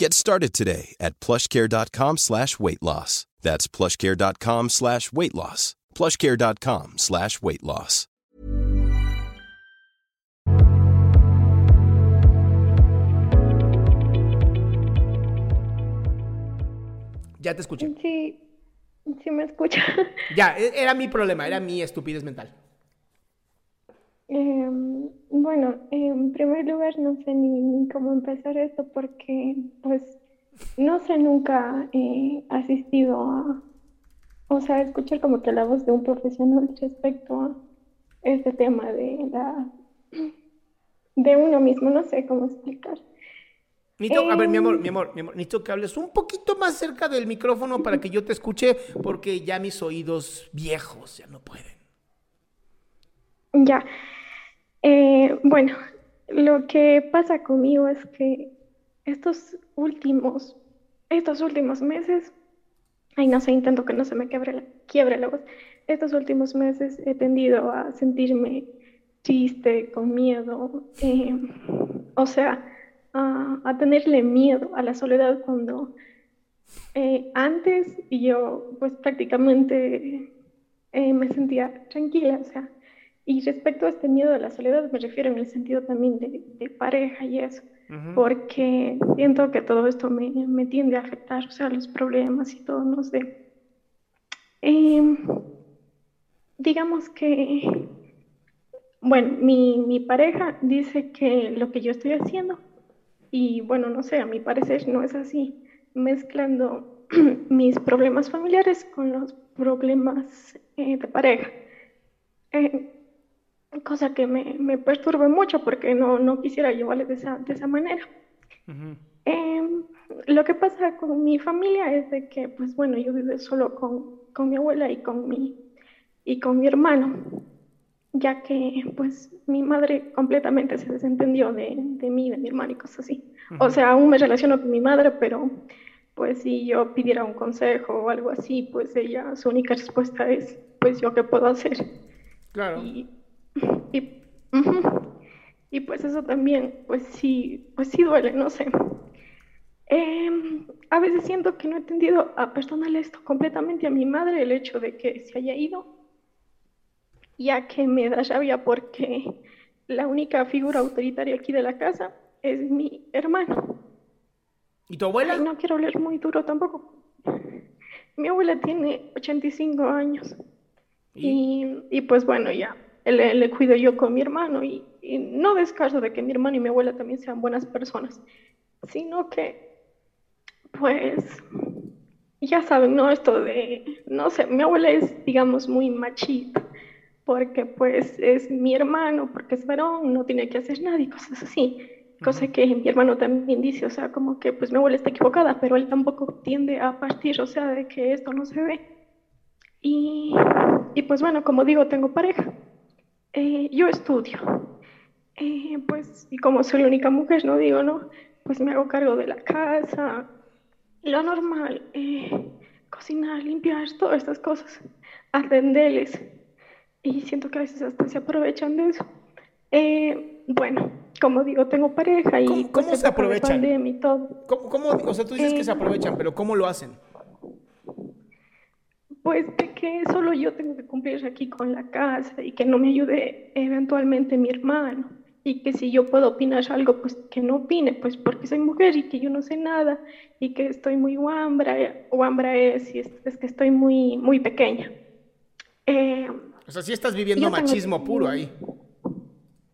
Get started today at plushcare.com slash weight loss. That's plushcare.com slash weight loss. plushcare.com slash weight loss. Ya te escuché. Sí, sí me escucha. Ya, era mi problema, era mi estupidez mental. Em, bueno, en primer lugar no sé ni, ni cómo empezar esto porque pues no sé nunca he asistido a, o sea, escuchar como que la voz de un profesional respecto a este tema de la, de uno mismo, no sé cómo explicar. Necesito, a ver, mi amor, Em. mi amor, mi amor, necesito que hables un poquito más cerca del micrófono para que yo te escuche, porque ya mis oídos viejos ya no pueden. Ya. Eh, bueno, lo que pasa conmigo es que estos últimos, estos últimos meses, ay, no sé, intento que no se me quiebre la, quiebre la voz. Estos últimos meses he tendido a sentirme triste, con miedo, eh, o sea, a, tenerle miedo a la soledad cuando eh, antes yo pues prácticamente me sentía tranquila, o sea, y respecto a este miedo a la soledad me refiero en el sentido también de, de pareja y eso, porque siento que todo esto me, me tiende a afectar, o sea, los problemas y todo, no sé. Em, digamos que, bueno, mi, mi pareja dice que lo que yo estoy haciendo, y bueno, no sé, a mi parecer no es así, mezclando mis problemas familiares con los problemas eh, de pareja. Eh, cosa que me, me perturba mucho porque no, no quisiera llevarle de esa, de esa manera. Em, lo que pasa con mi familia es de que, pues bueno, yo vivo solo con, con mi abuela y con mi, y con mi hermano, ya que pues mi madre completamente se desentendió de, de mí, de mi hermano y cosas así. O sea, aún me relaciono con mi madre, pero pues si yo pidiera un consejo o algo así, pues ella, su única respuesta es, pues yo qué puedo hacer. Claro. Y, y. Y, pues eso también, pues sí, pues sí duele, no sé. Em, a veces siento que no he entendido a perdonarle esto completamente a mi madre, el hecho de que se haya ido, ya que me da rabia porque la única figura autoritaria aquí de la casa es mi hermano. ¿Y tu abuela? Ay, no quiero hablar muy duro tampoco. Mi abuela tiene 85 años. Y, y pues bueno, ya le, le cuido yo con mi hermano y, y no descarto de que mi hermano y mi abuela también sean buenas personas, sino que, pues, ya saben, ¿no? Esto de, no sé, mi abuela es, digamos, muy machista, porque pues es mi hermano, porque es varón, no tiene que hacer nada y cosas así. Cosa que mi hermano también dice, o sea, como que pues mi abuela está equivocada, pero él tampoco tiende a partir, o sea, de que esto no se ve. Y, y pues bueno, como digo, tengo pareja. Eh, yo estudio. Eh, pues, y como soy la única mujer, no digo, ¿no? Pues me hago cargo de la casa, lo normal, eh, cocinar, limpiar, todas estas cosas, atenderles. Y siento que a veces hasta se aprovechan de eso. Eh, bueno, como digo, tengo pareja y ¿Cómo, pues, cómo se aprovechan? pandemia y todo. ¿Cómo, cómo- o sea, tú dices que se Eh, aprovechan, pero ¿cómo lo hacen? Pues de que solo yo tengo que cumplir aquí con la casa y que no me ayude eventualmente mi hermano y que si yo puedo opinar algo, pues que no opine, pues porque soy mujer y que yo no sé nada y que estoy muy guambra, guambra es, y es, es que estoy muy, muy pequeña. Eh, o sea, sí estás viviendo machismo puro ahí.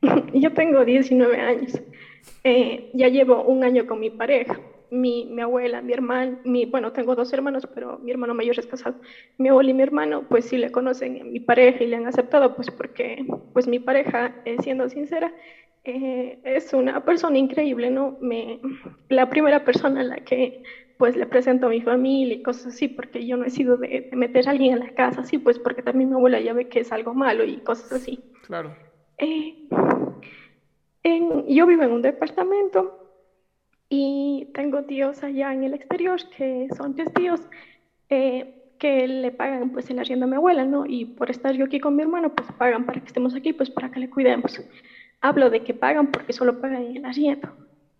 yo tengo 19 años. Eh, ya llevo un año con mi pareja mi, mi, abuela, mi hermano, mi, bueno, tengo dos hermanos, pero mi hermano mayor es casado. Mi abuela y mi hermano, pues sí le conocen a mi pareja y le han aceptado, pues porque, pues mi pareja, eh, siendo sincera, eh, es una persona increíble, ¿no? Me, la primera persona a la que, pues, le presento a mi familia y cosas así, porque yo no he sido de, meter a alguien en la casa, así, pues, porque también mi abuela ya ve que es algo malo y cosas así. Claro. Eh, en, yo vivo en un departamento y tengo tíos allá en el exterior que son tres tíos eh, que le pagan pues el arriendo a mi abuela, ¿no? Y por estar yo aquí con mi hermano, pues pagan para que estemos aquí, pues para que le cuidemos. Hablo de que pagan porque solo pagan el arriendo,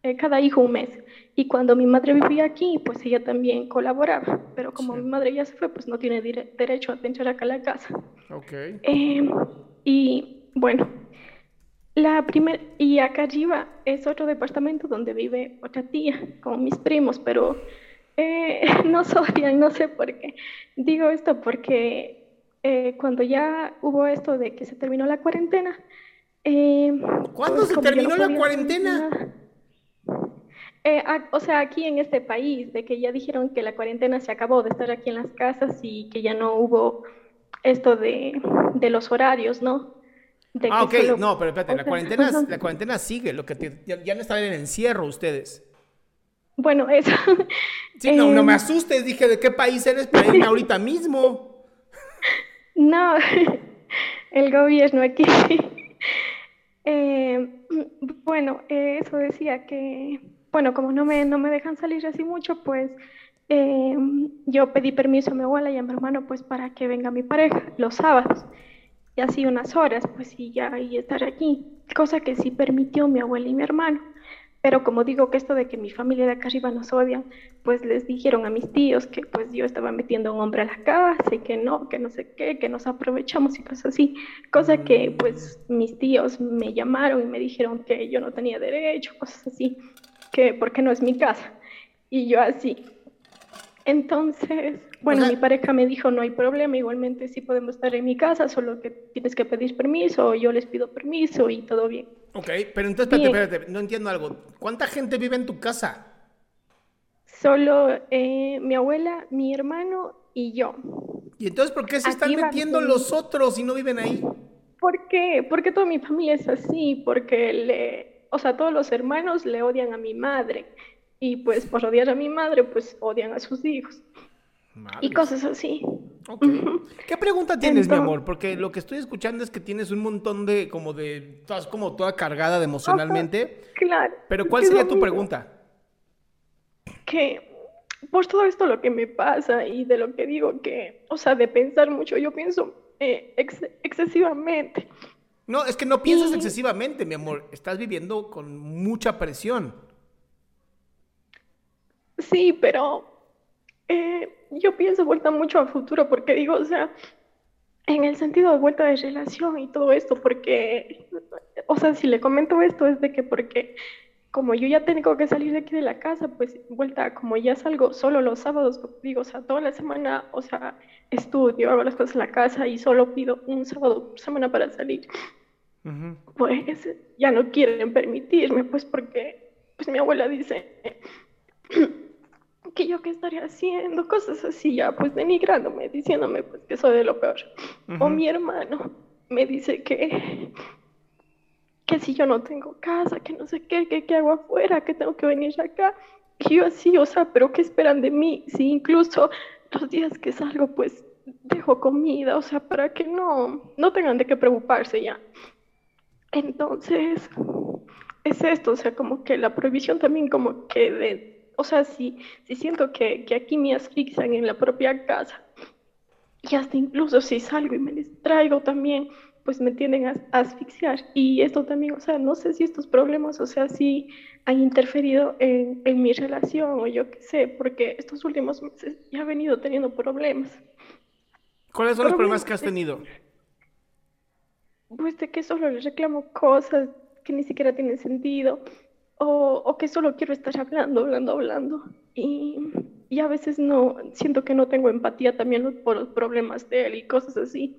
eh, cada hijo un mes. Y cuando mi madre vivía aquí, pues ella también colaboraba, pero como mi madre ya se fue, pues no tiene derecho a entrar acá a la casa. Ok. Eh, y bueno, la primera, y acá arriba es otro departamento donde vive otra tía con mis primos, pero eh, no odian, no sé por qué. Digo esto porque eh, cuando ya hubo esto de que se terminó la cuarentena. Eh, ¿Cuándo se terminó la cuarentena? Eh, o sea, aquí en este país, de que ya dijeron que la cuarentena se acabó de estar aquí en las casas y que ya no hubo esto de, de los horarios, ¿no? Ah, ok, no, pero espérate, la, cuarentena, la cuarentena sigue, lo que ya, no están en encierro ustedes. Bueno, eso. Sí, no, no me em, asustes, dije, ¿de qué país eres para irme ahorita mismo? No, el gobierno aquí. Em, bueno, eso decía que, bueno, como no me, no me dejan salir así mucho, pues em, yo pedí permiso a mi abuela y a mi hermano, pues para que venga mi pareja los sábados y así unas horas, pues sí, ya y estar aquí, cosa que sí permitió mi abuela y mi hermano. Pero como digo que esto de que mi familia de acá arriba nos odian, pues les dijeron a mis tíos que pues yo estaba metiendo un hombre a la casa y que no, que no sé qué, que nos aprovechamos y cosas así. Cosa que pues mis tíos me llamaron y me dijeron que yo no tenía derecho, cosas así, que porque no es mi casa. Y yo así, entonces, bueno, mi pareja me dijo, no hay problema, igualmente sí podemos estar en mi casa, solo que tienes que pedir permiso, yo les pido permiso y todo bien. Ok, pero entonces, espérate, espérate, no entiendo algo. ¿Cuánta gente vive en tu casa? Solo eh, mi abuela, mi hermano y yo. ¿Y entonces por qué se están metiendo los otros y no viven ahí? ¿Por qué? Porque toda mi familia es así, porque le, o sea, todos los hermanos le odian a mi madre y pues por odiar a mi madre, pues odian a sus hijos. Y cosas así. ¿Qué pregunta tienes, mi amor? Porque lo que estoy escuchando es que tienes un montón de, como de, estás como toda cargada de emocionalmente. claro. Pero ¿cuál sería tu pregunta? Que por todo esto lo que me pasa y de lo que digo que, o sea, de pensar mucho, yo pienso eh, excesivamente. No, es que no piensas excesivamente, mi amor. Estás viviendo con mucha presión. Sí, pero eh, yo pienso vuelta mucho al futuro porque digo, o sea, en el sentido de vuelta de relación y todo esto, porque, o sea, si le comento esto es de que porque como yo ya tengo que salir de aquí de la casa, pues vuelta, como ya salgo solo los sábados, digo, o sea, toda la semana, o sea, estudio, hago las cosas en la casa y solo pido un sábado por semana para salir. Pues ya no quieren permitirme, pues porque pues mi abuela dice, que yo qué estaría haciendo, cosas así, ya pues denigrándome, diciéndome pues que soy de lo peor. O mi hermano me dice que, que si yo no tengo casa, que no sé qué, que qué hago afuera, que tengo que venir acá. Y yo así, o sea, pero ¿qué esperan de mí? Si incluso los días que salgo pues dejo comida, o sea, para que no, no tengan de qué preocuparse ya. Entonces, es esto, o sea, como que la prohibición también como que de o sea, si, si siento que, que, aquí me asfixian en la propia casa, y hasta incluso si salgo y me les traigo también, pues me tienden a, asfixiar. Y esto también, o sea, no sé si estos problemas, o sea, si han interferido en, en mi relación o yo qué sé, porque estos últimos meses ya he venido teniendo problemas. ¿Cuáles son los problemas que has tenido? Pues de que solo les reclamo cosas, que ni siquiera tienen sentido o, o que solo quiero estar hablando, hablando, hablando. Y, y, a veces no, siento que no tengo empatía también por los problemas de él y cosas así.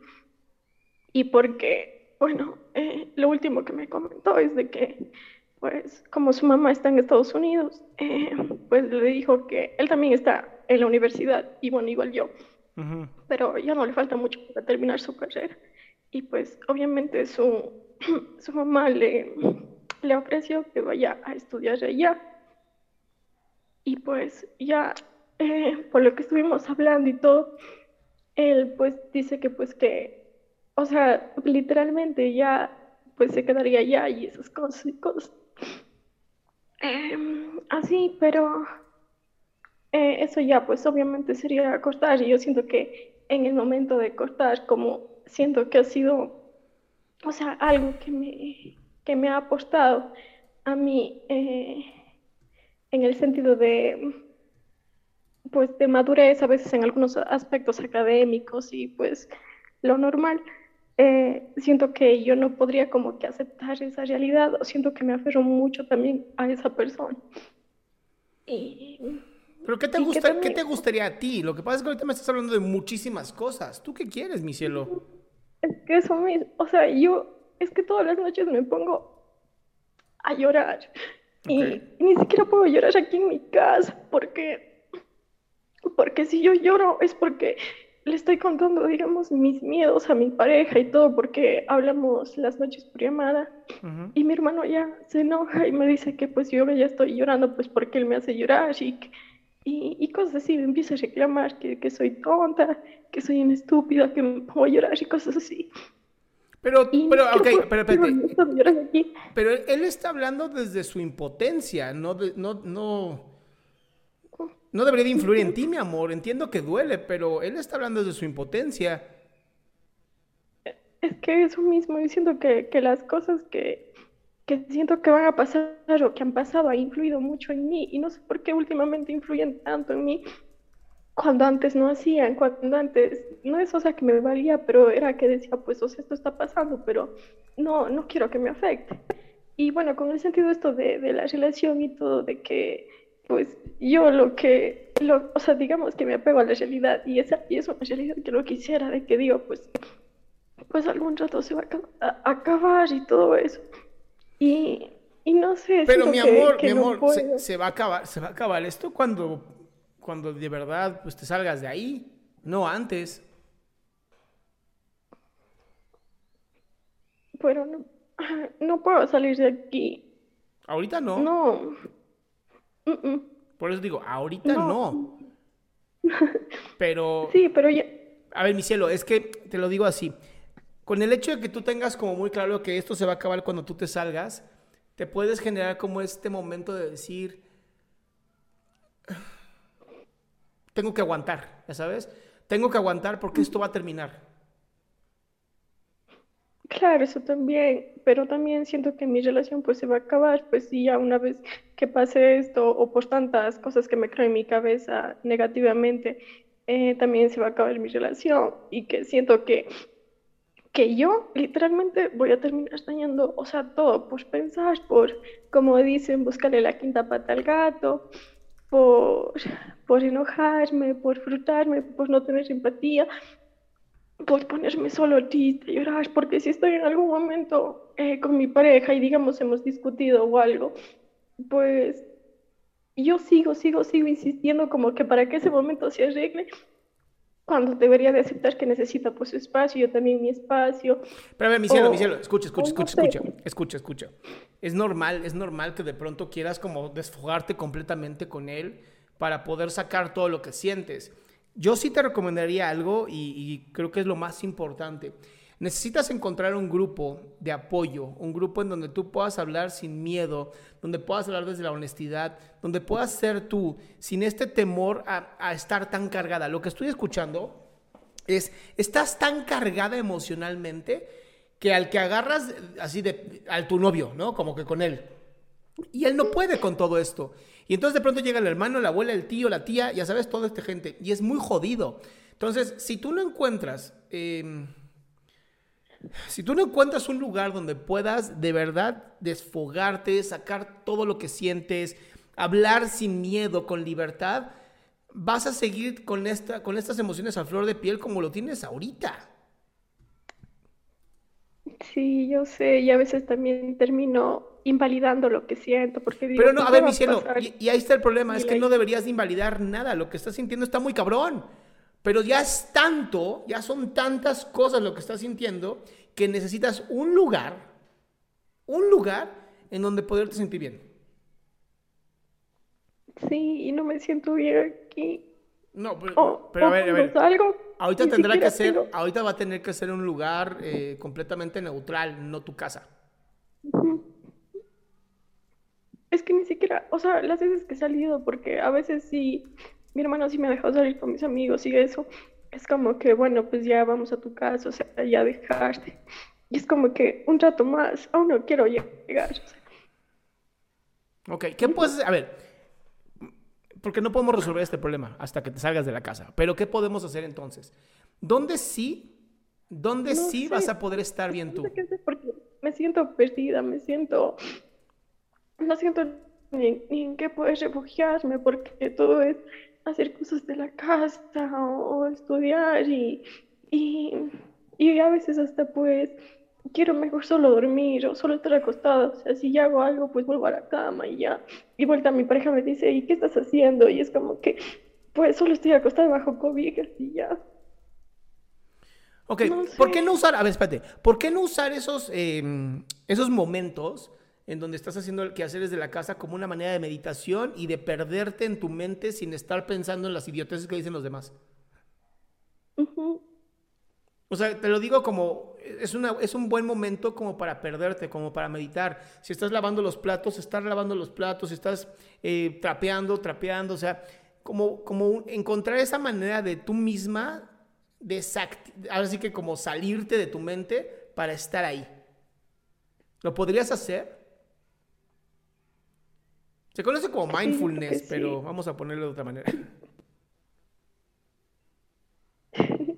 Y porque, bueno, eh, lo último que me comentó es de que, pues, como su mamá está en Estados Unidos, eh, pues le dijo que él también está en la universidad y bueno, igual yo. Pero ya no le falta mucho para terminar su carrera. Y pues obviamente su, su mamá le, le ofreció que vaya a estudiar allá. Y pues ya, eh, por lo que estuvimos hablando y todo, él pues dice que pues que, o sea, literalmente ya pues se quedaría allá y esas cosas y cosas. Em, así, pero eh, eso ya pues obviamente sería cortar y yo siento que en el momento de cortar como siento que ha sido, o sea, algo que me, que me ha aportado a mí eh, en el sentido de, pues, de madurez a veces en algunos aspectos académicos y pues lo normal. Eh, siento que yo no podría como que aceptar esa realidad o siento que me aferro mucho también a esa persona. Y, ¿Pero qué te, gusta, ¿qué te gustaría a ti? Lo que pasa es que ahorita me estás hablando de muchísimas cosas. ¿Tú qué quieres, mi cielo? Es que eso mismo, o sea, yo es que todas las noches me pongo a llorar. Y ni siquiera puedo llorar aquí en mi casa porque, porque si yo lloro es porque le estoy contando, digamos, mis miedos a mi pareja y todo porque hablamos las noches por llamada. Y mi hermano ya se enoja y me dice que pues yo ya estoy llorando pues porque él me hace llorar y, y, y cosas así, me empieza a reclamar que, que soy tonta, que soy una estúpida, que me pongo a llorar y cosas así. Pero, pero, ok, pero, pero, él está hablando desde su impotencia, no, no, no, no debería de influir en ti, mi amor. Entiendo que duele, pero él está hablando desde su impotencia. Es que eso mismo, diciendo que, que las cosas que, que siento que van a pasar o que han pasado han influido mucho en mí y no sé por qué últimamente influyen tanto en mí cuando antes no hacían, cuando antes, no es o sea que me valía, pero era que decía, pues o sea, esto está pasando, pero no, no quiero que me afecte. Y bueno, con el sentido esto de, de la relación y todo, de que pues yo lo que, lo, o sea, digamos que me apego a la realidad y esa y es una realidad que no quisiera, de que digo, pues, pues algún rato se va a, acabar y todo eso. Y, y no sé. Pero mi amor, mi amor, se, se, va a acabar, se va a acabar esto cuando cuando de verdad pues te salgas de ahí, no antes. Pero no, no puedo salir de aquí. ¿Ahorita no? No. Por eso digo, ahorita no. Pero... Sí, pero ya... A ver, mi cielo, es que te lo digo así. Con el hecho de que tú tengas como muy claro que esto se va a acabar cuando tú te salgas, te puedes generar como este momento de decir, tengo que aguantar, ya sabes, tengo que aguantar porque esto va a terminar. Claro, eso también, pero también siento que mi relación pues se va a acabar, pues sí, ya una vez que pase esto o por tantas cosas que me creen en mi cabeza negativamente, eh, también se va a acabar mi relación y que siento que, que yo literalmente voy a terminar dañando, o sea, todo por pensar, por, como dicen, buscarle la quinta pata al gato, por, por enojarme, por frustrarme, por no tener simpatía, por ponerme solo triste, llorar, porque si estoy en algún momento eh, con mi pareja y digamos hemos discutido o algo, pues yo sigo, sigo, sigo insistiendo como que para que ese momento se arregle, cuando debería de aceptar que necesita pues su espacio, yo también mi espacio. Pero a ver, mi cielo, mi cielo, escucha, escucha, escucha, escucha, escucha, escucha. Es normal, es normal que de pronto quieras como desfogarte completamente con él para poder sacar todo lo que sientes. Yo sí te recomendaría algo y, y creo que es lo más importante. Necesitas encontrar un grupo de apoyo, un grupo en donde tú puedas hablar sin miedo, donde puedas hablar desde la honestidad, donde puedas ser tú sin este temor a, estar tan cargada. Lo que estoy escuchando es, estás tan cargada emocionalmente que al que agarras así de, al tu novio, ¿no? Como que con él. Y él no puede con todo esto. Y entonces de pronto llega el hermano, la abuela, el tío, la tía, ya sabes, toda esta gente. Y es muy jodido. Entonces, si tú no encuentras... Em, Si tú no encuentras un lugar donde puedas de verdad desfogarte, sacar todo lo que sientes, hablar sin miedo, con libertad, vas a seguir con, esta, con estas emociones a flor de piel como lo tienes ahorita. Sí, yo sé, y a veces también termino invalidando lo que siento, porque digo, Pero no, "¿Qué a ver, mi cielo, pasar?". y, y ahí está el problema, es que no deberías de invalidar nada, lo que estás sintiendo está muy cabrón. Pero ya es tanto, ya son tantas cosas lo que estás sintiendo, que necesitas un lugar, un lugar en donde poderte sentir bien. Sí, y no me siento bien aquí. No, pero, pero a ver, a ver. salgo, Ahorita tendrá que ser, tengo- ahorita va a tener que ser un lugar eh, completamente neutral, no tu casa. Es que ni siquiera, o sea, las veces que he salido, porque a veces sí, mi hermano sí me ha dejado salir con mis amigos y eso, es como que, bueno, pues ya vamos a tu casa, o sea, ya dejarte. Y es como que un rato más, aún no quiero llegar. o sea. Ok, ¿qué puedes hacer? A ver, porque no podemos resolver este problema hasta que te salgas de la casa. Pero ¿qué podemos hacer entonces? ¿Dónde sí, dónde No sí sé. vas a poder estar bien No tú? sé qué hacer porque me siento perdida, me siento, no siento ni, ni en qué poder refugiarme porque todo es hacer cosas de la casa o, o estudiar y, y, y a veces hasta pues quiero mejor solo dormir o solo estar acostada, o sea, si ya hago algo pues vuelvo a la cama y ya, y vuelta mi pareja me dice, ¿y qué estás haciendo? Y es como que pues solo estoy acostada bajo cobijas y ya. Ok, No ¿por qué no usar, a ver, espérate, ¿por qué no usar esos, eh, esos momentos en donde estás haciendo el quehacer desde la casa como una manera de meditación y de perderte en tu mente sin estar pensando en las idioteces que dicen los demás? O sea, te lo digo como, es, una, es un buen momento como para perderte, como para meditar. Si estás lavando los platos, estar lavando los platos, si estás eh, trapeando, trapeando, o sea, como, como encontrar esa manera de tú misma, desacti- ahora sí que como salirte de tu mente para estar ahí. ¿Lo podrías hacer? Se conoce como mindfulness, sí. pero vamos a ponerlo de otra manera.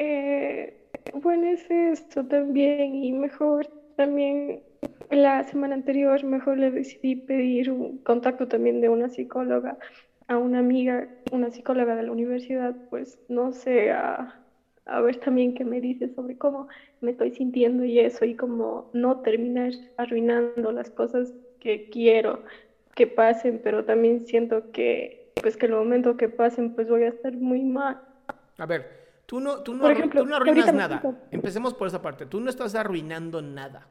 Eh, bueno, es esto también y mejor también la semana anterior mejor le decidí pedir un contacto también de una psicóloga a una amiga, una psicóloga de la universidad, pues no sé, a, a ver también qué me dice sobre cómo me estoy sintiendo y eso y cómo no terminar arruinando las cosas que quiero que pasen, pero también siento que pues que el momento que pasen pues voy a estar muy mal. A ver, tú no, tú no, Por ejemplo, tú no arruinas nada. Empecemos por esa parte. Tú no estás arruinando nada.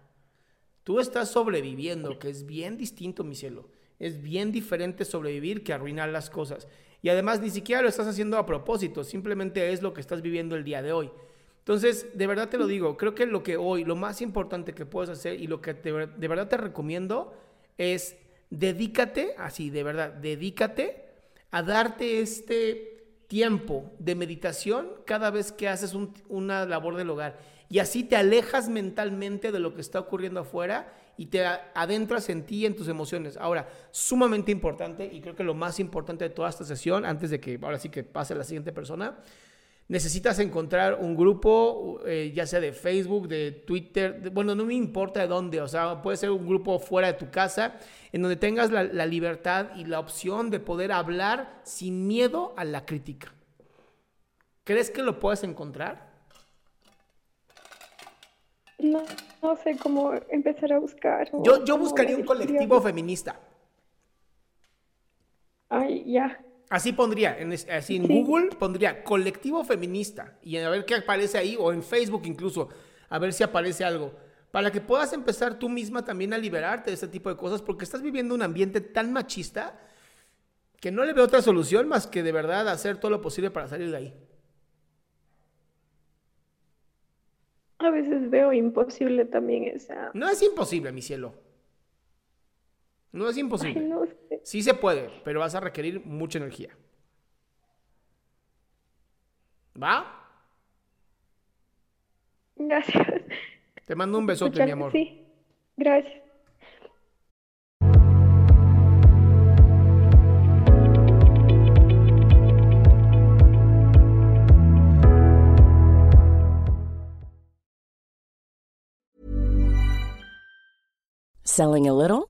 Tú estás sobreviviendo, que es bien distinto, mi cielo. Es bien diferente sobrevivir que arruinar las cosas. Y además ni siquiera lo estás haciendo a propósito, simplemente es lo que estás viviendo el día de hoy. Entonces, de verdad te lo digo, creo que lo que hoy, lo más importante que puedes hacer y lo que te- de verdad te recomiendo es dedícate, así, de verdad, dedícate a darte este tiempo de meditación cada vez que haces un- una labor del hogar. Y así te alejas mentalmente de lo que está ocurriendo afuera y te adentras en ti y en tus emociones. Ahora, sumamente importante y creo que lo más importante de toda esta sesión, antes de que ahora sí que pase la siguiente persona, necesitas encontrar un grupo, eh, ya sea de Facebook, de Twitter, de- bueno, no me importa de dónde, o sea, puede ser un grupo fuera de tu casa, en donde tengas la, la libertad y la opción de poder hablar sin miedo a la crítica. ¿Crees que lo puedes encontrar? No, no sé cómo empezar a buscar. Yo, buscaría un colectivo feminista. Ay, ya. Así pondría, en, así en Sí. Google pondría colectivo feminista y a ver qué aparece ahí o en Facebook incluso, a ver si aparece algo. Para que puedas empezar tú misma también a liberarte de este tipo de cosas porque estás viviendo un ambiente tan machista que no le veo otra solución más que de verdad hacer todo lo posible para salir de ahí. A veces veo imposible también esa. No es imposible, mi cielo. No es imposible. Sí se puede, pero vas a requerir mucha energía. ¿Va? Gracias. Te mando un besote, mi amor. Sí, gracias. Selling a little?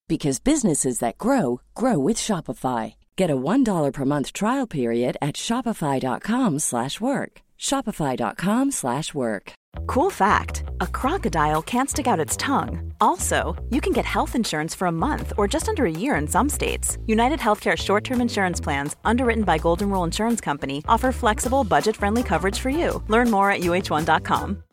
because businesses that grow grow with Shopify. Get a $1 per month trial period at Shopify.com slash work. Shopify.com slash work. Cool fact a crocodile can't stick out its tongue. Also, you can get health insurance for a month or just under a year in some states. United Healthcare short term insurance plans, underwritten by Golden Rule Insurance Company, offer flexible, budget friendly coverage for you. Learn more at uh1.com.